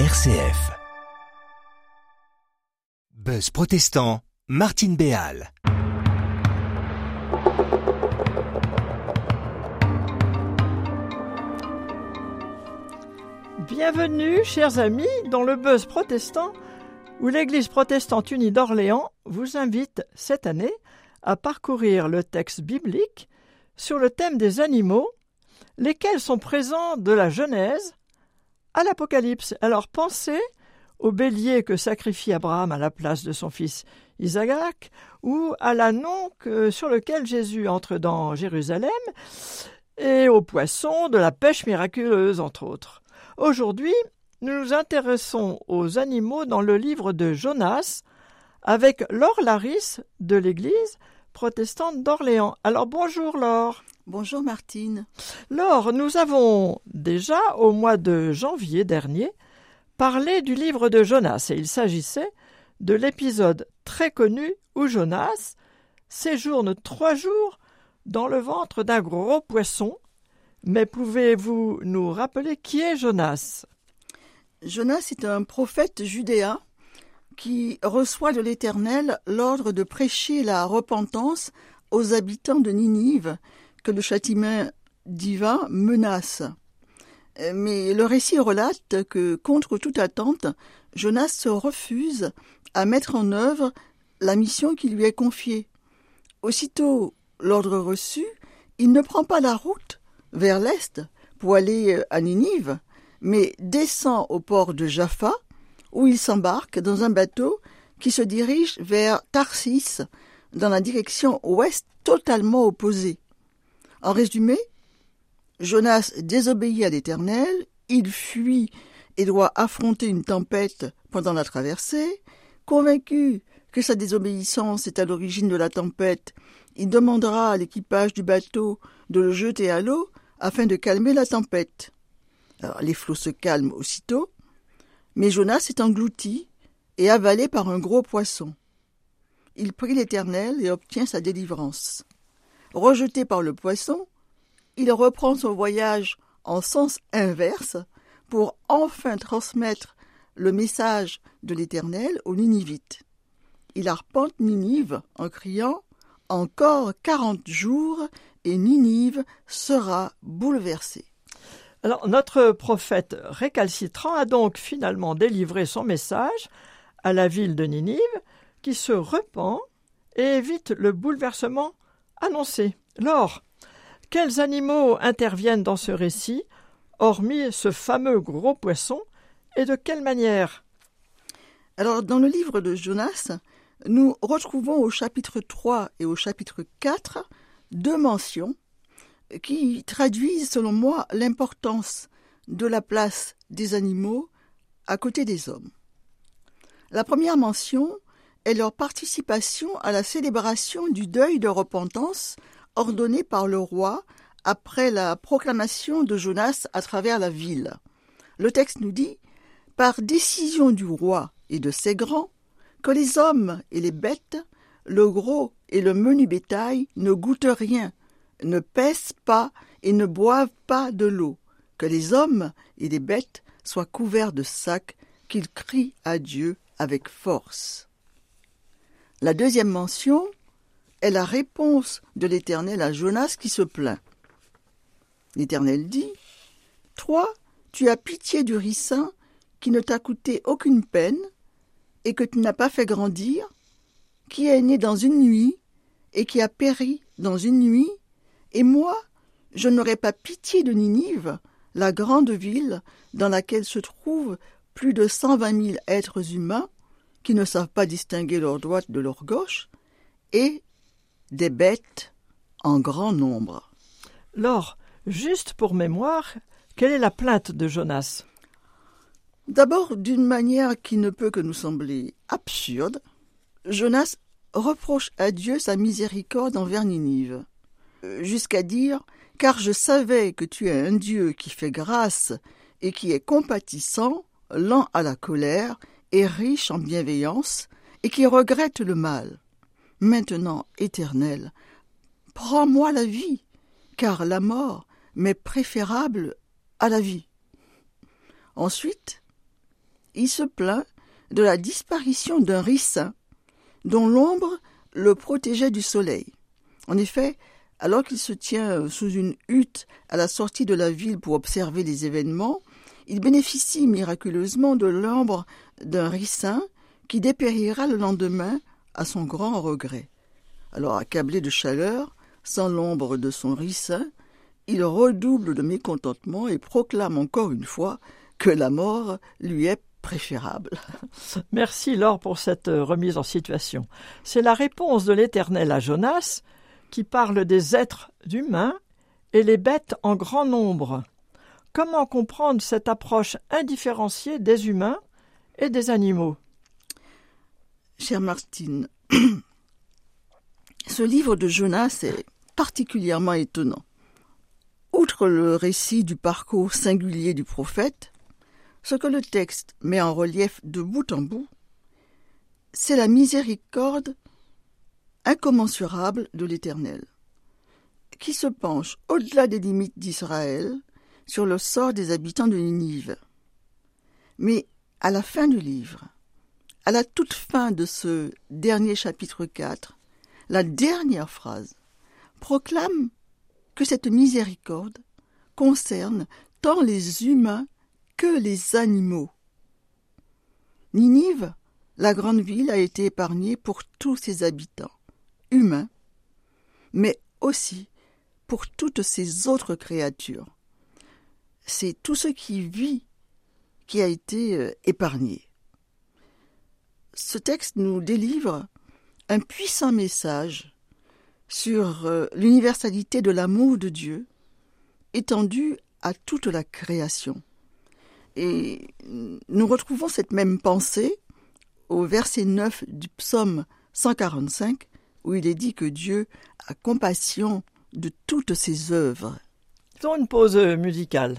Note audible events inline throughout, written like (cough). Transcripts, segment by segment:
RCF. Buzz protestant, Martine Béal. Bienvenue, chers amis, dans le buzz protestant, où l'Église protestante unie d'Orléans vous invite cette année à parcourir le texte biblique sur le thème des animaux, lesquels sont présents de la Genèse à l'Apocalypse. Alors pensez au bélier que sacrifie Abraham à la place de son fils Isaac, ou à l'annon sur lequel Jésus entre dans Jérusalem, et aux poissons de la pêche miraculeuse, entre autres. Aujourd'hui, nous nous intéressons aux animaux dans le livre de Jonas, avec Laure Laris de l'Église protestante d'Orléans. Alors bonjour Laure. Bonjour Martine. Laure, nous avons déjà, au mois de janvier dernier, parlé du livre de Jonas, et il s'agissait de l'épisode très connu où Jonas séjourne trois jours dans le ventre d'un gros poisson. Mais pouvez-vous nous rappeler qui est Jonas? Jonas est un prophète judéen qui reçoit de l'Éternel l'ordre de prêcher la repentance aux habitants de Ninive que le châtiment divin menace. Mais le récit relate que, contre toute attente, Jonas se refuse à mettre en œuvre la mission qui lui est confiée. Aussitôt l'ordre reçu, il ne prend pas la route vers l'est pour aller à Ninive, mais descend au port de Jaffa où il s'embarque dans un bateau qui se dirige vers Tarsis, dans la direction ouest totalement opposée. En résumé, Jonas désobéit à l'Éternel, il fuit et doit affronter une tempête pendant la traversée. Convaincu que sa désobéissance est à l'origine de la tempête, il demandera à l'équipage du bateau de le jeter à l'eau afin de calmer la tempête. les flots se calment aussitôt, mais Jonas est englouti et avalé par un gros poisson. Il prie l'Éternel et obtient sa délivrance. Rejeté par le poisson, il reprend son voyage en sens inverse pour enfin transmettre le message de l'Éternel aux Ninivites. Il arpente Ninive en criant Encore quarante jours et Ninive sera bouleversée. Alors, notre prophète récalcitrant a donc finalement délivré son message à la ville de Ninive, qui se repent et évite le bouleversement annoncé. Lors, quels animaux interviennent dans ce récit, hormis ce fameux gros poisson, et de quelle manière? Alors, dans le livre de Jonas, nous retrouvons au chapitre 3 et au chapitre 4 deux mentions qui traduisent, selon moi, l'importance de la place des animaux à côté des hommes. La première mention est leur participation à la célébration du deuil de repentance ordonné par le roi après la proclamation de Jonas à travers la ville. Le texte nous dit Par décision du roi et de ses grands, que les hommes et les bêtes, le gros et le menu bétail ne goûtent rien, ne pèsent pas et ne boivent pas de l'eau, que les hommes et les bêtes soient couverts de sacs, qu'ils crient à Dieu avec force. La deuxième mention est la réponse de l'Éternel à Jonas qui se plaint. L'Éternel dit Toi, tu as pitié du ricin qui ne t'a coûté aucune peine et que tu n'as pas fait grandir, qui est né dans une nuit et qui a péri dans une nuit et moi, je n'aurais pas pitié de Ninive, la grande ville dans laquelle se trouvent plus de cent vingt mille êtres humains qui ne savent pas distinguer leur droite de leur gauche, et des bêtes en grand nombre. Lors, juste pour mémoire, quelle est la plainte de Jonas? D'abord, d'une manière qui ne peut que nous sembler absurde, Jonas reproche à Dieu sa miséricorde envers Ninive jusqu'à dire Car je savais que tu es un Dieu qui fait grâce et qui est compatissant, lent à la colère et riche en bienveillance, et qui regrette le mal. Maintenant, Éternel, prends-moi la vie, car la mort m'est préférable à la vie. Ensuite, il se plaint de la disparition d'un ricin dont l'ombre le protégeait du soleil. En effet, alors qu'il se tient sous une hutte à la sortie de la ville pour observer les événements, il bénéficie miraculeusement de l'ombre d'un ricin qui dépérira le lendemain à son grand regret. Alors, accablé de chaleur, sans l'ombre de son ricin, il redouble de mécontentement et proclame encore une fois que la mort lui est préférable. (laughs) Merci Laure pour cette remise en situation. C'est la réponse de l'Éternel à Jonas qui parle des êtres humains et les bêtes en grand nombre. Comment comprendre cette approche indifférenciée des humains et des animaux Chère Martine, (clears throat) ce livre de Jonas est particulièrement étonnant. Outre le récit du parcours singulier du prophète, ce que le texte met en relief de bout en bout, c'est la miséricorde incommensurable de l'Éternel, qui se penche au-delà des limites d'Israël sur le sort des habitants de Ninive. Mais à la fin du livre, à la toute fin de ce dernier chapitre 4, la dernière phrase proclame que cette miséricorde concerne tant les humains que les animaux. Ninive, la grande ville, a été épargnée pour tous ses habitants, humains, mais aussi pour toutes ses autres créatures. C'est tout ce qui vit qui a été euh, épargné. Ce texte nous délivre un puissant message sur euh, l'universalité de l'amour de Dieu étendu à toute la création. Et nous retrouvons cette même pensée au verset 9 du psaume 145 où il est dit que Dieu a compassion de toutes ses œuvres. Faisons une pause musicale.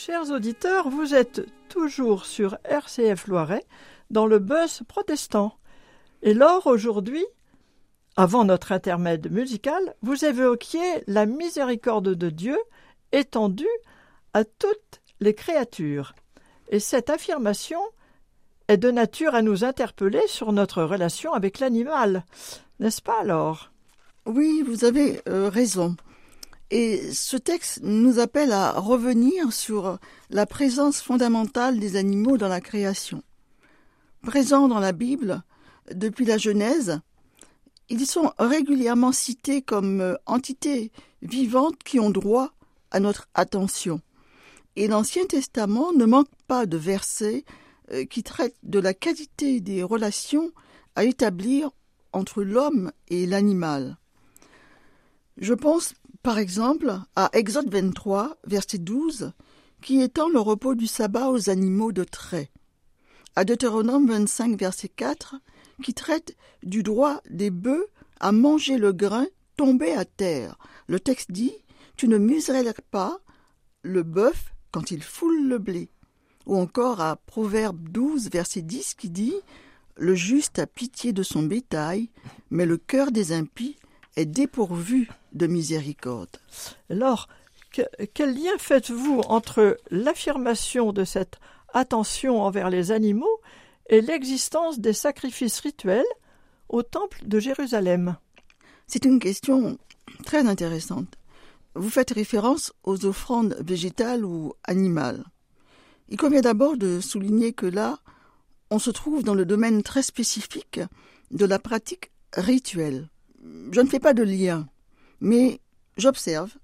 Chers auditeurs, vous êtes toujours sur RCF Loiret dans le buzz protestant. Et lors aujourd'hui, avant notre intermède musical, vous évoquiez la miséricorde de Dieu étendue à toutes les créatures. Et cette affirmation est de nature à nous interpeller sur notre relation avec l'animal, n'est-ce pas alors? Oui, vous avez euh, raison. Et ce texte nous appelle à revenir sur la présence fondamentale des animaux dans la création. Présents dans la Bible depuis la Genèse, ils sont régulièrement cités comme entités vivantes qui ont droit à notre attention. Et l'Ancien Testament ne manque pas de versets euh, qui traitent de la qualité des relations à établir entre l'homme et l'animal. Je pense par exemple à Exode 23, verset 12, qui étend le repos du sabbat aux animaux de trait, à Deutéronome 25, verset 4, qui traite du droit des bœufs à manger le grain tombé à terre. Le texte dit Tu ne muserais pas le bœuf quand il foule le blé. Ou encore à Proverbe 12, verset 10, qui dit Le juste a pitié de son bétail, mais le cœur des impies est dépourvu de miséricorde. Alors, quel lien faites-vous entre l'affirmation de cette attention envers les animaux et l'existence des sacrifices rituels au temple de Jérusalem? C'est une question très intéressante. vous faites référence aux offrandes végétales ou animales. Il convient d'abord de souligner que là, on se trouve dans le domaine très spécifique de la pratique rituelle. Je ne fais pas de lien, mais j'observe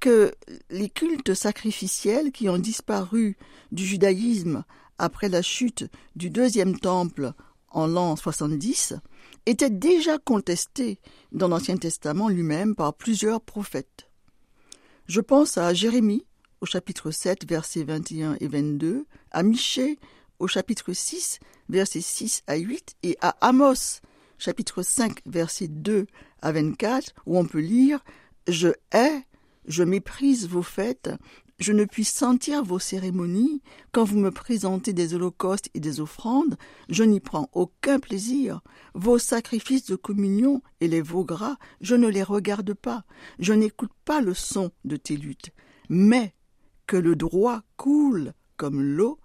que les cultes sacrificiels qui ont disparu du judaïsme après la chute du deuxième temple en l'an 70 étaient déjà contestés dans l'Ancien Testament lui-même par plusieurs prophètes. Je pense à Jérémie au chapitre 7 versets 21 et 22, à Michée au chapitre 6 versets 6 à 8 et à Amos chapitre 5 versets 2 à 24 où on peut lire Je hais, je méprise vos fêtes, je ne puis sentir vos cérémonies, quand vous me présentez des holocaustes et des offrandes, je n'y prends aucun plaisir. Vos sacrifices de communion et les veaux gras, je ne les regarde pas, je n'écoute pas le son de tes luttes. Mais que le droit coule comme l'eau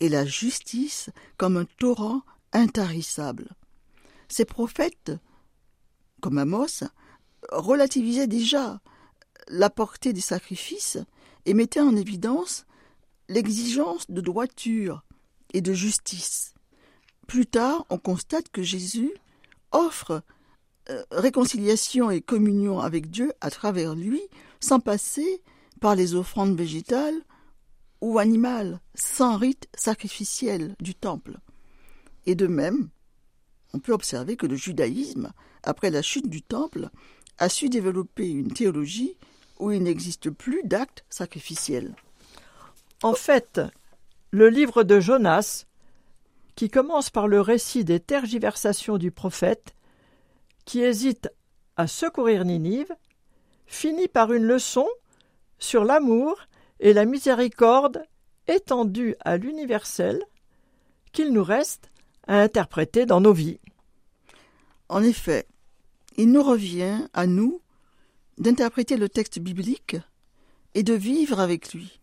et la justice comme un torrent intarissable. Ces prophètes, comme Amos, relativisaient déjà la portée des sacrifices et mettaient en évidence l'exigence de droiture et de justice. Plus tard, on constate que Jésus offre euh, réconciliation et communion avec Dieu à travers lui, sans passer par les offrandes végétales ou animales, sans rite sacrificiel du temple. Et de même, on peut observer que le judaïsme, après la chute du temple, a su développer une théologie où il n'existe plus d'actes sacrificiels. En fait, le livre de Jonas, qui commence par le récit des tergiversations du prophète, qui hésite à secourir Ninive, finit par une leçon sur l'amour et la miséricorde étendue à l'universel qu'il nous reste à interpréter dans nos vies. En effet, il nous revient à nous d'interpréter le texte biblique et de vivre avec lui.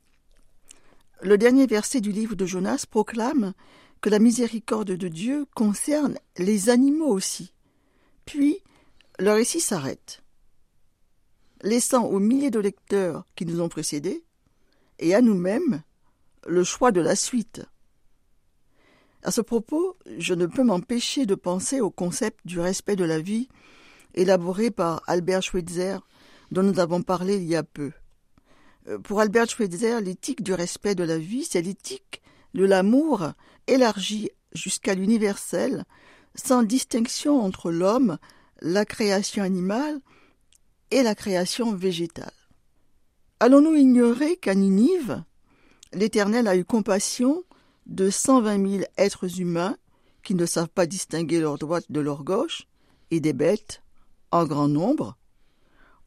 Le dernier verset du livre de Jonas proclame que la miséricorde de Dieu concerne les animaux aussi. Puis, le récit s'arrête, laissant aux milliers de lecteurs qui nous ont précédés et à nous-mêmes le choix de la suite. À ce propos, je ne peux m'empêcher de penser au concept du respect de la vie élaboré par Albert Schweitzer dont nous avons parlé il y a peu. Euh, pour Albert Schweitzer, l'éthique du respect de la vie, c'est l'éthique de l'amour élargi jusqu'à l'universel, sans distinction entre l'homme, la création animale et la création végétale. Allons-nous ignorer qu'à Ninive, l'Éternel a eu compassion de cent vingt mille êtres humains qui ne savent pas distinguer leur droite de leur gauche, et des bêtes, en grand nombre,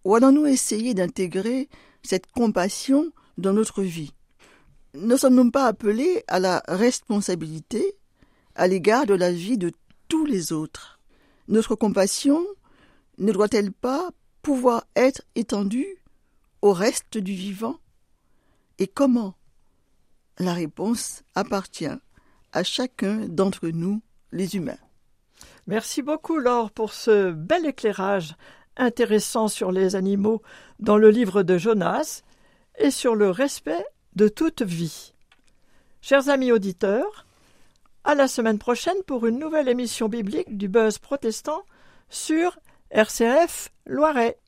ou allons-nous essayer d'intégrer cette compassion dans notre vie? Ne sommes-nous pas appelés à la responsabilité à l'égard de la vie de tous les autres? Notre compassion ne doit-elle pas pouvoir être étendue au reste du vivant? Et comment La réponse appartient à chacun d'entre nous, les humains. Merci beaucoup, Laure, pour ce bel éclairage intéressant sur les animaux dans le livre de Jonas et sur le respect de toute vie. Chers amis auditeurs, à la semaine prochaine pour une nouvelle émission biblique du Buzz protestant sur RCF Loiret.